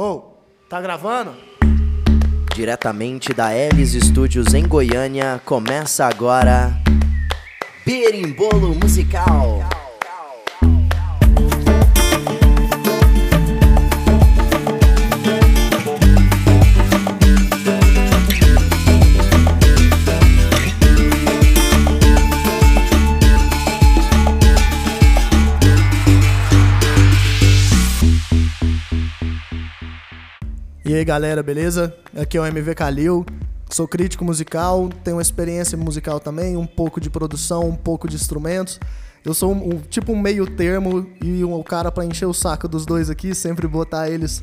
Ô, tá gravando? Diretamente da Elis Studios em Goiânia, começa agora Berimbolo Musical. Aí galera, beleza? Aqui é o MV Calil, sou crítico musical, tenho experiência musical também, um pouco de produção, um pouco de instrumentos. Eu sou um, um- tipo um meio termo e um, o cara pra encher o saco dos dois aqui, sempre botar eles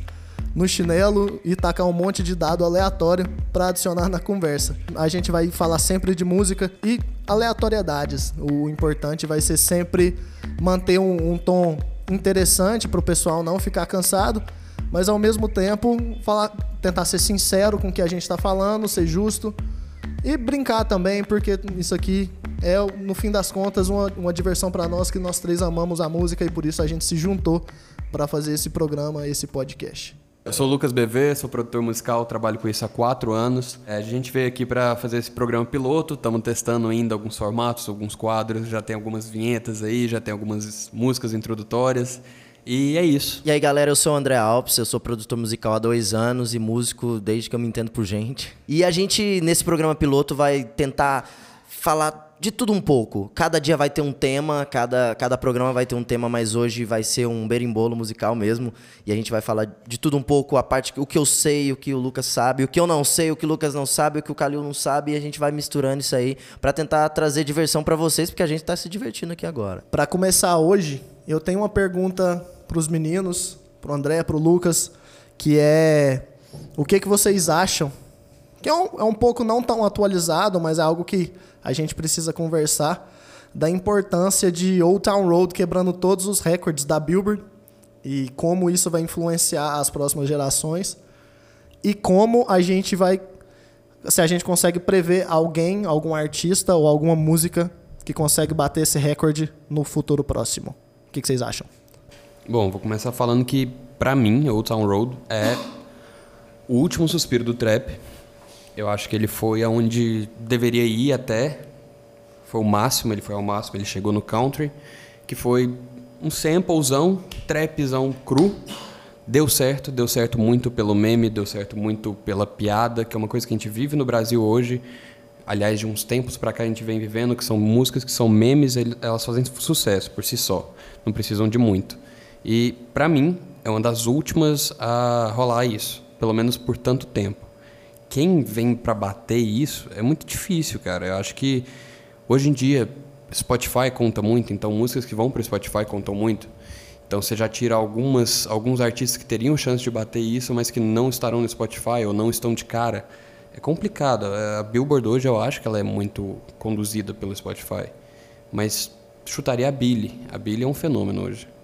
no chinelo e tacar um monte de dado aleatório pra adicionar na conversa. A gente vai falar sempre de música e aleatoriedades. O importante vai ser sempre manter um, um tom interessante pro pessoal não ficar cansado mas ao mesmo tempo falar, tentar ser sincero com o que a gente está falando, ser justo e brincar também, porque isso aqui é, no fim das contas, uma, uma diversão para nós que nós três amamos a música e por isso a gente se juntou para fazer esse programa, esse podcast. Eu sou o Lucas BV, sou produtor musical, trabalho com isso há quatro anos. É, a gente veio aqui para fazer esse programa piloto, estamos testando ainda alguns formatos, alguns quadros, já tem algumas vinhetas aí, já tem algumas músicas introdutórias. E é isso. E aí galera, eu sou o André Alves, eu sou produtor musical há dois anos e músico desde que eu me entendo por gente. E a gente, nesse programa piloto, vai tentar falar de tudo um pouco. Cada dia vai ter um tema, cada, cada programa vai ter um tema, mas hoje vai ser um berimbolo musical mesmo. E a gente vai falar de tudo um pouco, a parte, o que eu sei, o que o Lucas sabe, o que eu não sei, o que o Lucas não sabe, o que o Calil não sabe, e a gente vai misturando isso aí pra tentar trazer diversão pra vocês, porque a gente tá se divertindo aqui agora. Para começar hoje, eu tenho uma pergunta para os meninos, para o André, para o Lucas, que é o que, que vocês acham? Que é um, é um pouco não tão atualizado, mas é algo que a gente precisa conversar da importância de Old Town Road quebrando todos os recordes da Billboard e como isso vai influenciar as próximas gerações e como a gente vai se a gente consegue prever alguém, algum artista ou alguma música que consegue bater esse recorde no futuro próximo. O que, que vocês acham? Bom, vou começar falando que, pra mim, Old Town Road é o último suspiro do trap. Eu acho que ele foi aonde deveria ir até. Foi o máximo, ele foi ao máximo, ele chegou no country, que foi um samplezão, trapzão cru. Deu certo, deu certo muito pelo meme, deu certo muito pela piada, que é uma coisa que a gente vive no Brasil hoje. Aliás, de uns tempos pra cá a gente vem vivendo, que são músicas que são memes, elas fazem sucesso por si só, não precisam de muito. E pra mim é uma das últimas a rolar isso, pelo menos por tanto tempo. Quem vem pra bater isso é muito difícil, cara. Eu acho que hoje em dia Spotify conta muito, então músicas que vão pro Spotify contam muito. Então você já tira algumas, alguns artistas que teriam chance de bater isso, mas que não estarão no Spotify ou não estão de cara. É complicado. A Billboard hoje eu acho que ela é muito conduzida pelo Spotify. Mas chutaria a Billy. A Billy é um fenômeno hoje.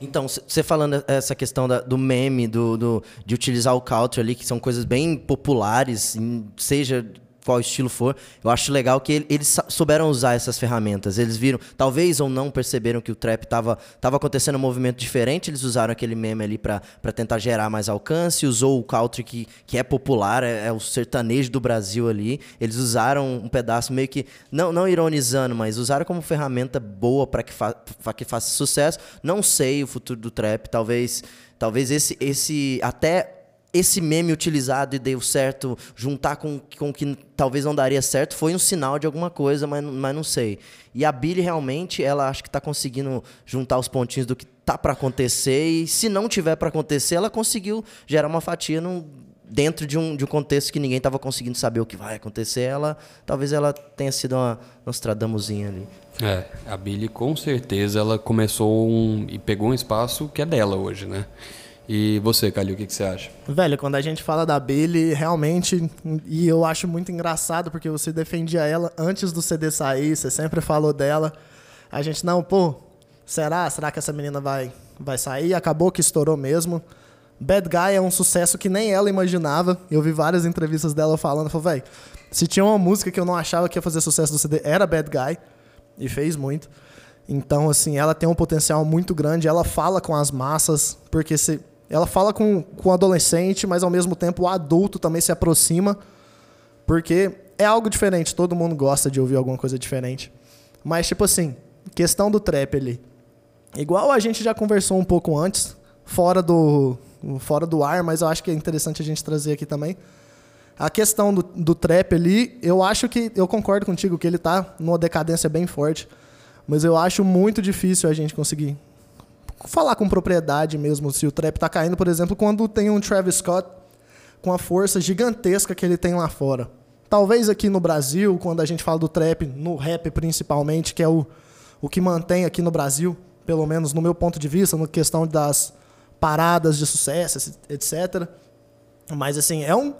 Então, você falando essa questão da- do meme, do, do- de utilizar o country ali, que são coisas bem populares, seja qual estilo for, eu acho legal que ele- eles souberam usar essas ferramentas. Eles viram, talvez ou não perceberam que o trap estava tava acontecendo um movimento diferente, eles usaram aquele meme ali para tentar gerar mais alcance, usou o country que, que é popular, é, é o sertanejo do Brasil ali. Eles usaram um pedaço meio que, não, não ironizando, mas usaram como ferramenta boa para que, fa que faça sucesso. Não sei o futuro do trap, talvez, talvez esse, esse até esse meme utilizado e deu certo, juntar com o que talvez não daria certo, foi um sinal de alguma coisa, mas, mas não sei. E a Billy realmente, ela acho que está conseguindo juntar os pontinhos do que tá para acontecer e se não tiver para acontecer, ela conseguiu gerar uma fatia num, dentro de um, de um contexto que ninguém estava conseguindo saber o que vai acontecer. Ela talvez ela tenha sido uma Nostradamuzinha ali. É, a Billy com certeza ela começou um, e pegou um espaço que é dela hoje, né? E você, Calil, o que, que você acha? Velho, quando a gente fala da Billy, realmente, e eu acho muito engraçado porque você defendia ela antes do CD sair, você sempre falou dela. A gente, não, pô, será? Será que essa menina vai, vai sair? Acabou que estourou mesmo. Bad Guy é um sucesso que nem ela imaginava. Eu vi várias entrevistas dela falando, falou, velho, se tinha uma música que eu não achava que ia fazer sucesso do CD, era Bad Guy. E fez muito. Então, assim, ela tem um potencial muito grande, ela fala com as massas, porque se ela fala com, com o adolescente, mas ao mesmo tempo o adulto também se aproxima, porque é algo diferente, todo mundo gosta de ouvir alguma coisa diferente. Mas, tipo assim, questão do trap ali. Igual a gente já conversou um pouco antes, fora do, fora do ar, mas eu acho que é interessante a gente trazer aqui também. A questão do, do trap ali, eu acho que. Eu concordo contigo que ele tá numa decadência bem forte. Mas eu acho muito difícil a gente conseguir falar com propriedade mesmo se o trap tá caindo, por exemplo, quando tem um Travis Scott com a força gigantesca que ele tem lá fora. Talvez aqui no Brasil, quando a gente fala do trap, no rap principalmente, que é o, o que mantém aqui no Brasil, pelo menos no meu ponto de vista, na questão das paradas de sucesso, etc. Mas assim, é um,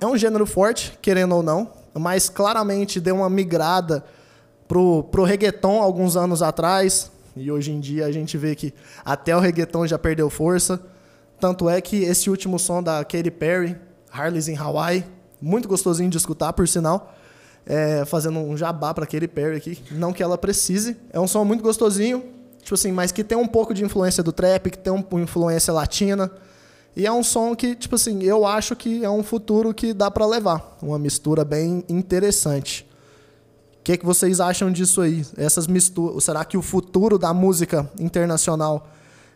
é um gênero forte, querendo ou não, mas claramente deu uma migrada pro, pro reggaeton alguns anos atrás, e hoje em dia a gente vê que até o reggaeton já perdeu força. Tanto é que esse último som da Katy Perry, Harley's in Hawaii, muito gostosinho de escutar, por sinal. É, fazendo um jabá para Katy Perry aqui. Não que ela precise. É um som muito gostosinho, tipo assim, mas que tem um pouco de influência do trap, que tem uma influência latina. E é um som que, tipo assim, eu acho que é um futuro que dá para levar. Uma mistura bem interessante. Que, que vocês acham disso aí? Essas misturas. Será que o futuro da música internacional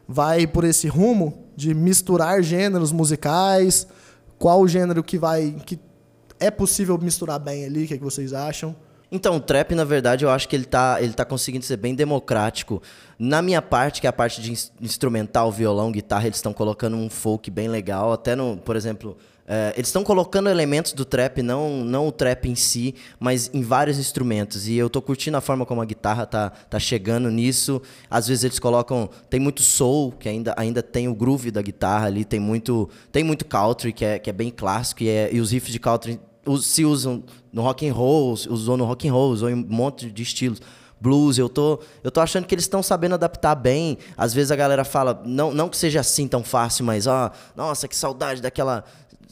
vai por esse rumo de misturar gêneros musicais? Qual o gênero que vai. que é possível misturar bem ali? O que, que vocês acham? Então, o trap, na verdade, eu acho que ele tá, ele tá conseguindo ser bem democrático. Na minha parte, que é a parte de instrumental, violão, guitarra, eles estão colocando um folk bem legal. Até no, por exemplo, é, eles estão colocando elementos do trap, não, não o trap em si, mas em vários instrumentos. E eu tô curtindo a forma como a guitarra tá, tá chegando nisso. Às vezes eles colocam. Tem muito soul, que ainda, ainda tem o groove da guitarra ali, tem muito, tem muito country, que é, que é bem clássico, e, é, e os riffs de country se usam no rock and roll, usou no rock and roll, usou em um monte de estilos. Blues, eu tô, eu tô achando que eles estão sabendo adaptar bem. Às vezes a galera fala, não, não que seja assim tão fácil, mas ó, nossa, que saudade daquela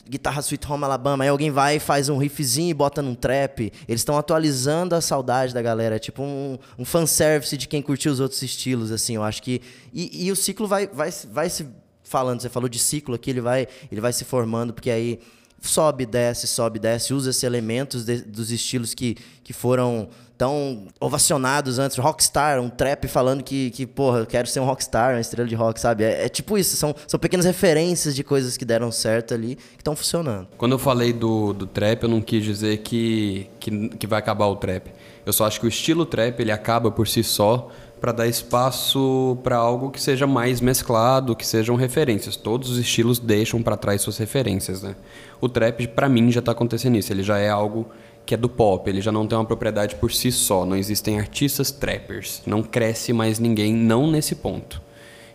guitarra Sweet Home Alabama. Aí alguém vai e faz um riffzinho e bota num trap. Eles estão atualizando a saudade da galera. É tipo um, um fanservice de quem curtiu os outros estilos, assim. Eu acho que. E, e o ciclo vai, vai, vai se falando. Você falou de ciclo aqui, ele vai, ele vai se formando, porque aí sobe, desce, sobe, desce, usa esses elementos de, dos estilos que, que foram tão ovacionados antes. Rockstar, um trap falando que, que porra, eu quero ser um rockstar, uma estrela de rock, sabe? É, é tipo isso, são, são pequenas referências de coisas que deram certo ali, que estão funcionando. Quando eu falei do, do trap, eu não quis dizer que, que, que vai acabar o trap. Eu só acho que o estilo trap, ele acaba por si só, para dar espaço para algo que seja mais mesclado, que sejam referências. Todos os estilos deixam para trás suas referências, né? O trap para mim já está acontecendo isso, ele já é algo que é do pop, ele já não tem uma propriedade por si só, não existem artistas trappers, não cresce mais ninguém não nesse ponto.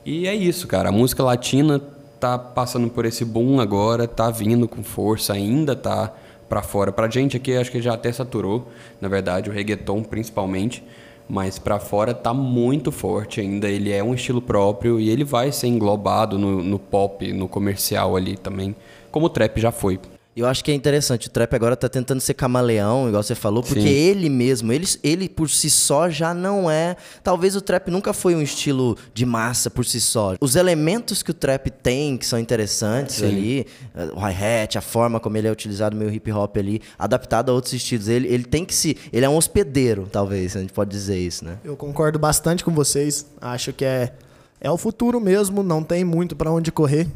E é isso, cara, a música latina tá passando por esse boom agora, tá vindo com força, ainda tá para fora. Pra gente aqui acho que já até saturou, na verdade, o reggaeton principalmente mas para fora tá muito forte ainda. Ele é um estilo próprio e ele vai ser englobado no, no pop, no comercial ali também, como o trap já foi. Eu acho que é interessante. O trap agora tá tentando ser camaleão, igual você falou, porque Sim. ele mesmo, ele, ele por si só já não é. Talvez o trap nunca foi um estilo de massa por si só. Os elementos que o trap tem, que são interessantes Sim. ali, eh, o hi-hat, a forma como ele é utilizado meio hip hop ali, adaptado a outros estilos. Ele, ele tem que se. Ele é um hospedeiro, talvez, a gente pode dizer isso, né? Eu concordo bastante com vocês. Acho que é, é o futuro mesmo, não tem muito para onde correr.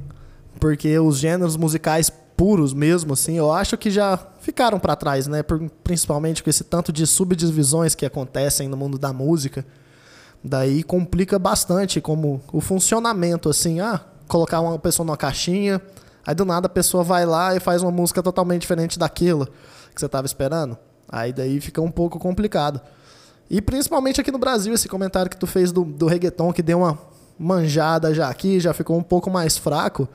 Porque os gêneros musicais puros mesmo, assim, eu acho que já ficaram para trás, né? Principalmente com esse tanto de subdivisões que acontecem no mundo da música. Daí complica bastante como o funcionamento, assim, ah, colocar uma pessoa numa caixinha, aí do nada a pessoa vai lá e faz uma música totalmente diferente daquilo que você estava esperando. Aí daí fica um pouco complicado. E principalmente aqui no Brasil, esse comentário que tu fez do, do reggaeton, que deu uma manjada já aqui, já ficou um pouco mais fraco.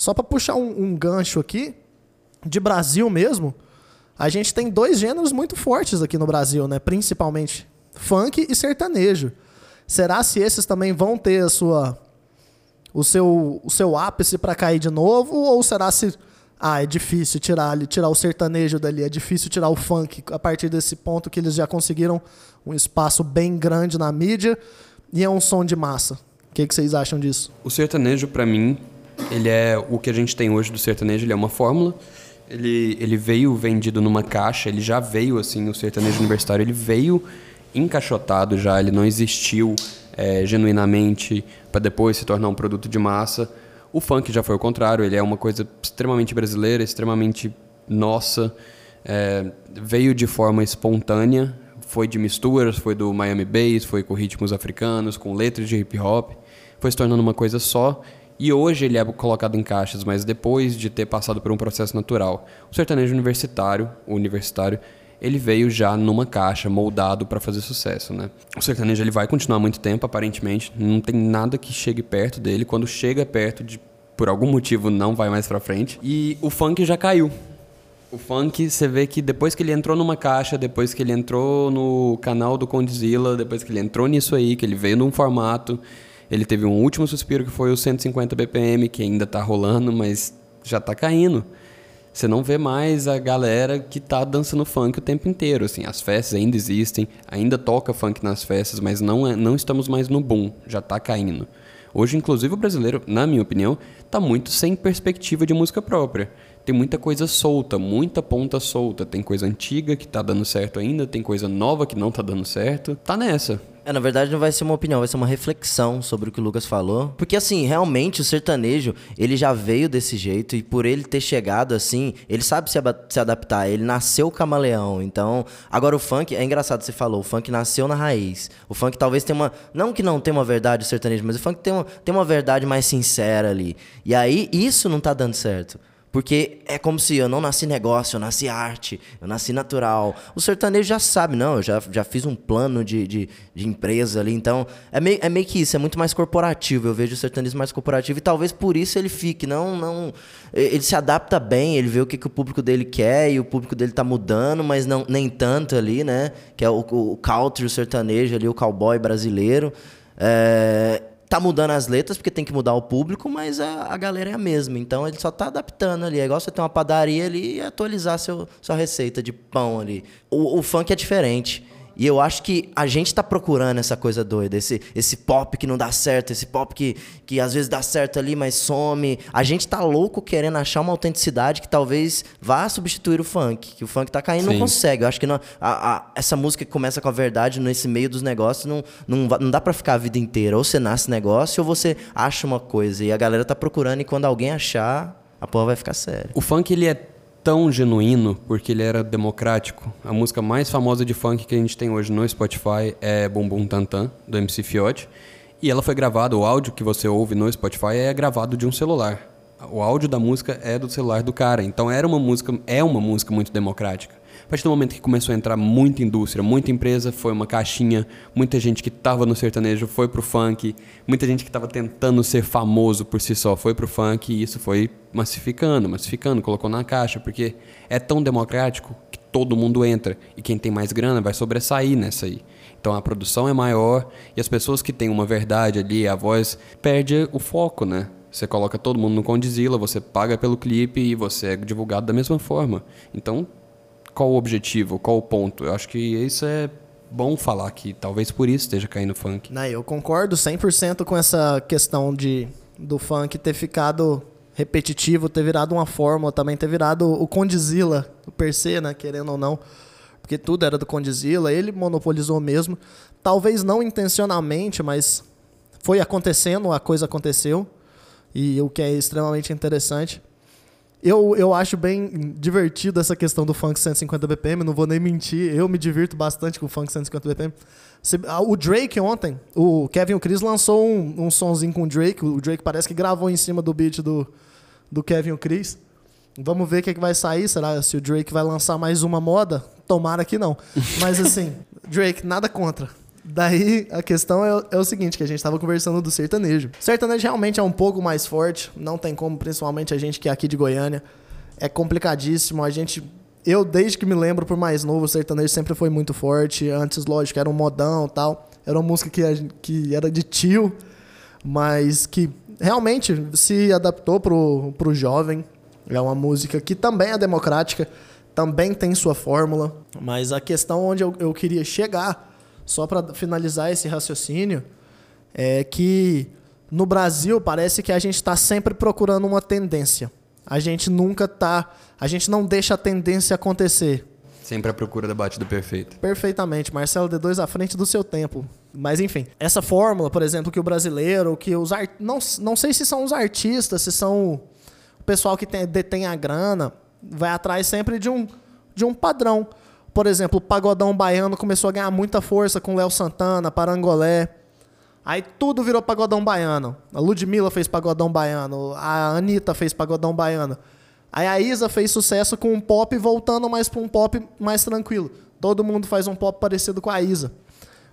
Só para puxar um, um gancho aqui, de Brasil mesmo, a gente tem dois gêneros muito fortes aqui no Brasil, né? Principalmente funk e sertanejo. Será se esses também vão ter a sua o seu o seu ápice para cair de novo ou será se ah, é difícil tirar tirar o sertanejo dali, é difícil tirar o funk a partir desse ponto que eles já conseguiram um espaço bem grande na mídia e é um som de massa. O que, que vocês acham disso? O sertanejo para mim Ele é o que a gente tem hoje do sertanejo, ele é uma fórmula. Ele, ele veio vendido numa caixa, ele já veio assim, o sertanejo universitário, ele veio encaixotado já, ele não existiu é, genuinamente para depois se tornar um produto de massa. O funk já foi o contrário, ele é uma coisa extremamente brasileira, extremamente nossa, é, veio de forma espontânea, foi de misturas, foi do Miami Bass, foi com ritmos africanos, com letras de hip hop, foi se tornando uma coisa só. E hoje ele é colocado em caixas, mas depois de ter passado por um processo natural. O sertanejo universitário, o universitário, ele veio já numa caixa, moldado para fazer sucesso, né? O sertanejo ele vai continuar muito tempo, aparentemente, não tem nada que chegue perto dele. Quando chega perto, de, por algum motivo não vai mais para frente. E o funk já caiu. O funk, você vê que depois que ele entrou numa caixa, depois que ele entrou no canal do Condzilla, depois que ele entrou nisso aí, que ele veio num formato, ele teve um último suspiro que foi o 150 BPM, que ainda tá rolando, mas já tá caindo. Você não vê mais a galera que tá dançando funk o tempo inteiro, assim. As festas ainda existem, ainda toca funk nas festas, mas não, é, não estamos mais no boom, já tá caindo. Hoje, inclusive, o brasileiro, na minha opinião, tá muito sem perspectiva de música própria tem muita coisa solta, muita ponta solta. Tem coisa antiga que tá dando certo ainda, tem coisa nova que não tá dando certo. Tá nessa. É, na verdade não vai ser uma opinião, vai ser uma reflexão sobre o que o Lucas falou. Porque assim, realmente o sertanejo, ele já veio desse jeito e por ele ter chegado assim, ele sabe se, se adaptar, ele nasceu camaleão. Então, agora o funk, é engraçado você falou, o funk nasceu na raiz. O funk talvez tenha uma, não que não tenha uma verdade o sertanejo, mas o funk tem uma, tem uma verdade mais sincera ali. E aí isso não tá dando certo. Porque é como se eu não nasci negócio, eu nasci arte, eu nasci natural. O sertanejo já sabe, não, eu já, já fiz um plano de, de, de empresa ali. Então, é meio, é meio que isso, é muito mais corporativo. Eu vejo o sertanejo mais corporativo e talvez por isso ele fique. Não, não. Ele se adapta bem, ele vê o que, que o público dele quer e o público dele tá mudando, mas não, nem tanto ali, né? Que é o, o country, o sertanejo ali, o cowboy brasileiro. É, tá mudando as letras, porque tem que mudar o público, mas a, a galera é a mesma. Então ele só tá adaptando ali. É igual você ter uma padaria ali e atualizar seu, sua receita de pão ali. O, o funk é diferente. E eu acho que a gente está procurando essa coisa doida, esse, esse pop que não dá certo, esse pop que, que às vezes dá certo ali, mas some. A gente tá louco querendo achar uma autenticidade que talvez vá substituir o funk. Que o funk tá caindo e não consegue. Eu acho que não, a, a, essa música que começa com a verdade nesse meio dos negócios não, não, não dá para ficar a vida inteira. Ou você nasce negócio ou você acha uma coisa. E a galera tá procurando e quando alguém achar, a porra vai ficar séria. O funk ele é tão genuíno porque ele era democrático. A música mais famosa de funk que a gente tem hoje no Spotify é Bum Bum Tantan, do MC Fiote. E ela foi gravada, o áudio que você ouve no Spotify é gravado de um celular. O áudio da música é do celular do cara. Então era uma música, é uma música muito democrática. Partir do momento que começou a entrar muita indústria, muita empresa, foi uma caixinha, muita gente que estava no sertanejo foi pro funk, muita gente que estava tentando ser famoso por si só foi pro funk e isso foi massificando, massificando, colocou na caixa, porque é tão democrático que todo mundo entra e quem tem mais grana vai sobressair nessa aí. Então a produção é maior e as pessoas que têm uma verdade ali, a voz perde o foco, né? Você coloca todo mundo no Condizila, você paga pelo clipe e você é divulgado da mesma forma. Então qual o objetivo, qual o ponto. Eu acho que isso é bom falar que talvez por isso esteja caindo funk. Não, eu concordo 100% com essa questão de do funk ter ficado repetitivo, ter virado uma fórmula, também ter virado o Condizila, o per se, né, querendo ou não, porque tudo era do Condizila, ele monopolizou mesmo, talvez não intencionalmente, mas foi acontecendo, a coisa aconteceu, e o que é extremamente interessante. Eu, eu acho bem divertido essa questão do funk 150 BPM, não vou nem mentir, eu me divirto bastante com o funk 150 BPM. Ah, o Drake ontem, o Kevin o Chris lançou um, um sonzinho com o Drake, o Drake parece que gravou em cima do beat do, do Kevin o Chris. Vamos ver o que, é que vai sair, será se o Drake vai lançar mais uma moda? Tomara que não. Mas assim, Drake, nada contra. Daí a questão é, é, o seguinte, que a gente estava conversando do sertanejo. O sertanejo realmente é um pouco mais forte, não tem como, principalmente a gente que é aqui de Goiânia. É complicadíssimo, a gente... Eu, desde que me lembro por mais novo, o sertanejo sempre foi muito forte. Antes, lógico, era um modão tal. Era uma música que, que era de tio, mas que realmente se adaptou pro, pro jovem. É uma música que também é democrática, também tem sua fórmula. Mas a questão onde eu, eu queria chegar só para finalizar esse raciocínio, é que No Brasil, parece que a gente está sempre procurando uma tendência. A gente nunca tá. A gente não deixa a tendência acontecer. Sempre à procura da batida perfeita. Perfeitamente. Marcelo D2 à frente do seu tempo. Mas enfim, essa fórmula, por exemplo, que o brasileiro, que os art... não, não sei se são os artistas, se são o pessoal que tem, detém a grana, vai atrás sempre de um, de um padrão. Por exemplo, o pagodão baiano começou a ganhar muita força com Léo Santana, Parangolé. Aí tudo virou pagodão baiano. A Ludmilla fez pagodão baiano, a Anitta fez pagodão baiano. Aí a Isa fez sucesso com um pop voltando mais para um pop mais tranquilo. Todo mundo faz um pop parecido com a Isa.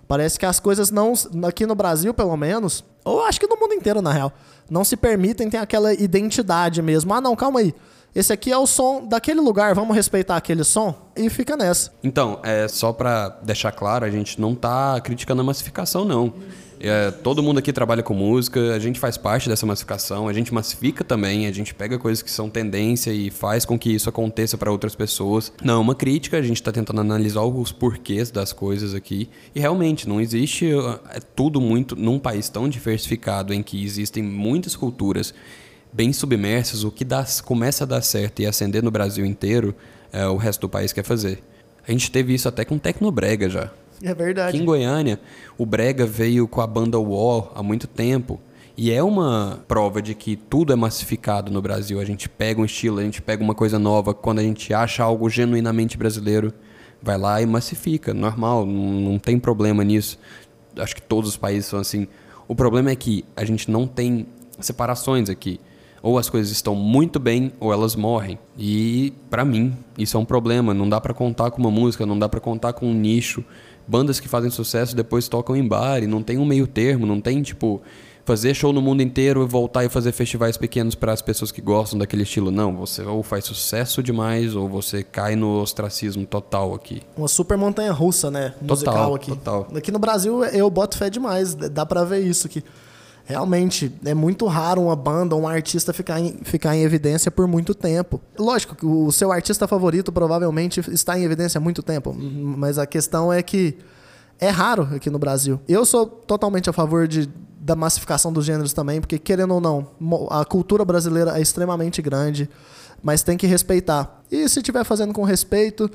Parece que as coisas não, aqui no Brasil pelo menos, ou acho que no mundo inteiro na real, não se permitem ter aquela identidade mesmo. Ah, não, calma aí. Esse aqui é o som daquele lugar, vamos respeitar aquele som e fica nessa. Então, é só para deixar claro, a gente não tá criticando a massificação não. É, todo mundo aqui trabalha com música, a gente faz parte dessa massificação, a gente massifica também, a gente pega coisas que são tendência e faz com que isso aconteça para outras pessoas. Não é uma crítica, a gente está tentando analisar os porquês das coisas aqui. E realmente, não existe é tudo muito num país tão diversificado em que existem muitas culturas bem submersas, o que dá, começa a dar certo e acender no Brasil inteiro, é, o resto do país quer fazer. A gente teve isso até com Tecnobrega já. É verdade. Aqui em Goiânia, o Brega veio com a banda Wall há muito tempo. E é uma prova de que tudo é massificado no Brasil. A gente pega um estilo, a gente pega uma coisa nova. Quando a gente acha algo genuinamente brasileiro, vai lá e massifica. Normal, não tem problema nisso. Acho que todos os países são assim. O problema é que a gente não tem separações aqui. Ou as coisas estão muito bem ou elas morrem. E para mim, isso é um problema. Não dá para contar com uma música, não dá para contar com um nicho bandas que fazem sucesso depois tocam em bar e não tem um meio termo, não tem tipo fazer show no mundo inteiro e voltar e fazer festivais pequenos para as pessoas que gostam daquele estilo. Não, você ou faz sucesso demais ou você cai no ostracismo total aqui. Uma super montanha russa, né? Musical total, aqui. Total. Aqui no Brasil eu boto fé demais, dá para ver isso aqui. Realmente, é muito raro uma banda, um artista ficar em, ficar em evidência por muito tempo. Lógico que o seu artista favorito provavelmente está em evidência há muito tempo, mas a questão é que é raro aqui no Brasil. Eu sou totalmente a favor de, da massificação dos gêneros também, porque, querendo ou não, a cultura brasileira é extremamente grande, mas tem que respeitar. E se estiver fazendo com respeito,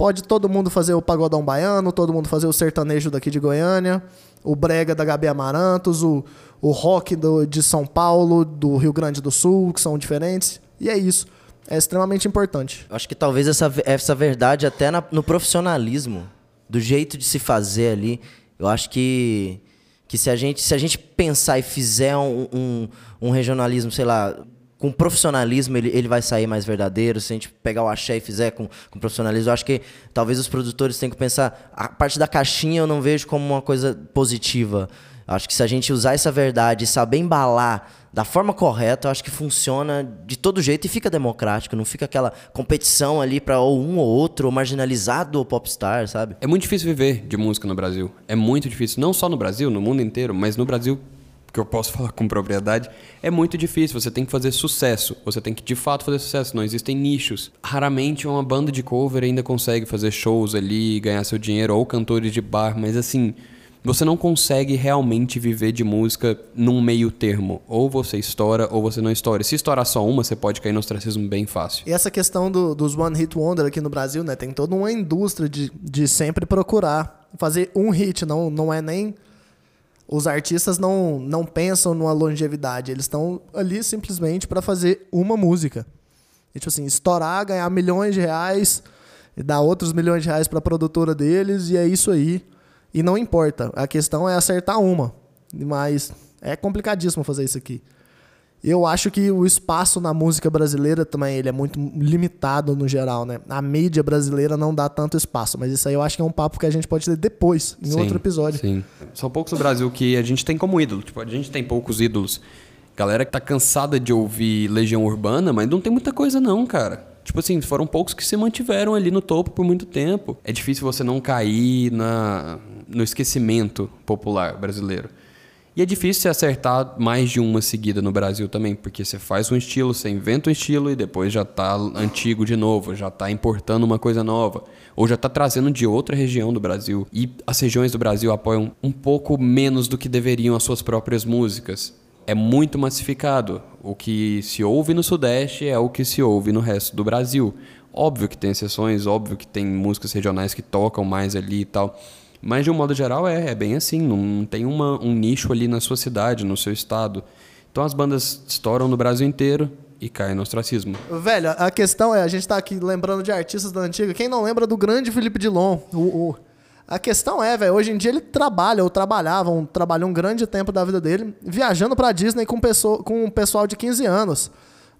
pode todo mundo fazer o pagodão baiano, todo mundo fazer o sertanejo daqui de Goiânia, o brega da Gabi Amarantos, o o rock do, de São Paulo, do Rio Grande do Sul, que são diferentes. E é isso. É extremamente importante. Acho que talvez essa, essa verdade até na, no profissionalismo, do jeito de se fazer ali, eu acho que, que se, a gente, se a gente pensar e fizer um, um, um regionalismo, sei lá, com profissionalismo ele, ele vai sair mais verdadeiro. Se a gente pegar o axé e fizer com, com profissionalismo, eu acho que talvez os produtores tenham que pensar. A parte da caixinha eu não vejo como uma coisa positiva. Acho que se a gente usar essa verdade e saber embalar da forma correta, acho que funciona de todo jeito e fica democrático. Não fica aquela competição ali para ou um ou outro, ou marginalizado ou popstar, sabe? É muito difícil viver de música no Brasil. É muito difícil. Não só no Brasil, no mundo inteiro, mas no Brasil que eu posso falar com propriedade, é muito difícil. Você tem que fazer sucesso. Você tem que de fato fazer sucesso. Não existem nichos. Raramente uma banda de cover ainda consegue fazer shows ali, ganhar seu dinheiro, ou cantores de bar, mas assim, você não consegue realmente viver de música num meio termo. Ou você estoura ou você não estoura. Se estourar só uma, você pode cair no ostracismo bem fácil. E essa questão do, dos One Hit Wonder aqui no Brasil, né? Tem toda uma indústria de, de sempre procurar fazer um hit. Não, não é nem. Os artistas não, não pensam numa longevidade. Eles estão ali simplesmente para fazer uma música. E, tipo assim, estourar, ganhar milhões de reais e dar outros milhões de reais para a produtora deles. E é isso aí. E não importa, a questão é acertar uma. Mas é complicadíssimo fazer isso aqui. Eu acho que o espaço na música brasileira também ele é muito limitado no geral, né? A mídia brasileira não dá tanto espaço, mas isso aí eu acho que é um papo que a gente pode ter depois, em sim, outro episódio. Sim. São poucos no Brasil que a gente tem como ídolo. Tipo, a gente tem poucos ídolos. Galera que tá cansada de ouvir Legião Urbana, mas não tem muita coisa não, cara. Tipo assim, foram poucos que se mantiveram ali no topo por muito tempo. É difícil você não cair na, no esquecimento popular brasileiro. E é difícil você acertar mais de uma seguida no Brasil também, porque você faz um estilo, você inventa um estilo e depois já está antigo de novo, já está importando uma coisa nova, ou já está trazendo de outra região do Brasil. E as regiões do Brasil apoiam um pouco menos do que deveriam as suas próprias músicas. é muito massificado. O que se ouve no Sudeste é o que se ouve no resto do Brasil. Óbvio que tem exceções, óbvio que tem músicas regionais que tocam mais ali e tal. Mas de um modo geral é, é bem assim, não tem uma, um nicho ali na sua cidade, no seu estado. Então as bandas estouram no Brasil inteiro e caem no ostracismo. Velho, a questão é, a gente tá aqui lembrando de artistas da antiga, quem não lembra do grande Felipe Dilon? O, o- a questão é, velho, hoje em dia ele trabalha, ou trabalhava, um, trabalhou um grande tempo da vida dele, viajando pra Disney com, pessoa, com um pessoal de 15 anos.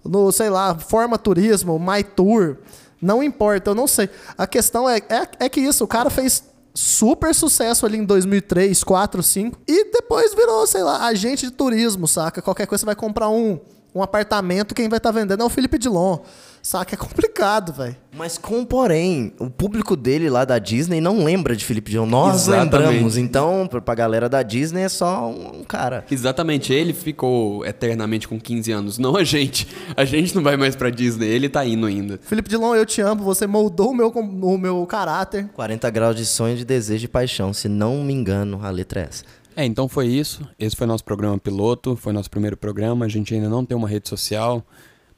No, sei lá, Forma Turismo, My Tour, não importa, eu não sei. A questão é, é, é que isso, o cara fez super sucesso ali em 2003, 4, 5, e depois virou, sei lá, agente de turismo, saca? Qualquer coisa você vai comprar um, um apartamento, quem vai estar vendendo é o Felipe Dilon. Saca? É complicado, velho. Mas com porém, o público dele lá da Disney não lembra de Felipe Dilon. Nós Exatamente. lembramos. Então, pra pra galera da Disney é só um cara. Exatamente, ele ficou eternamente com 15 anos, não a gente. A gente não vai mais pra Disney, ele tá indo ainda. Felipe Dilon, eu te amo, você moldou o meu, o meu caráter. 40 graus de sonho, de desejo e paixão. Se não me engano, a letra é essa. É, então foi isso. Esse foi nosso programa piloto, foi nosso primeiro programa. A gente ainda não tem uma rede social,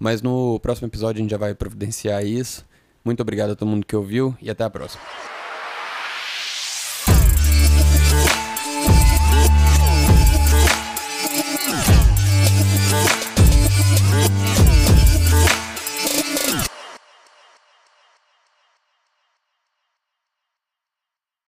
mas no próximo episódio a gente já vai providenciar isso. Muito obrigado a todo mundo que ouviu e até a próxima.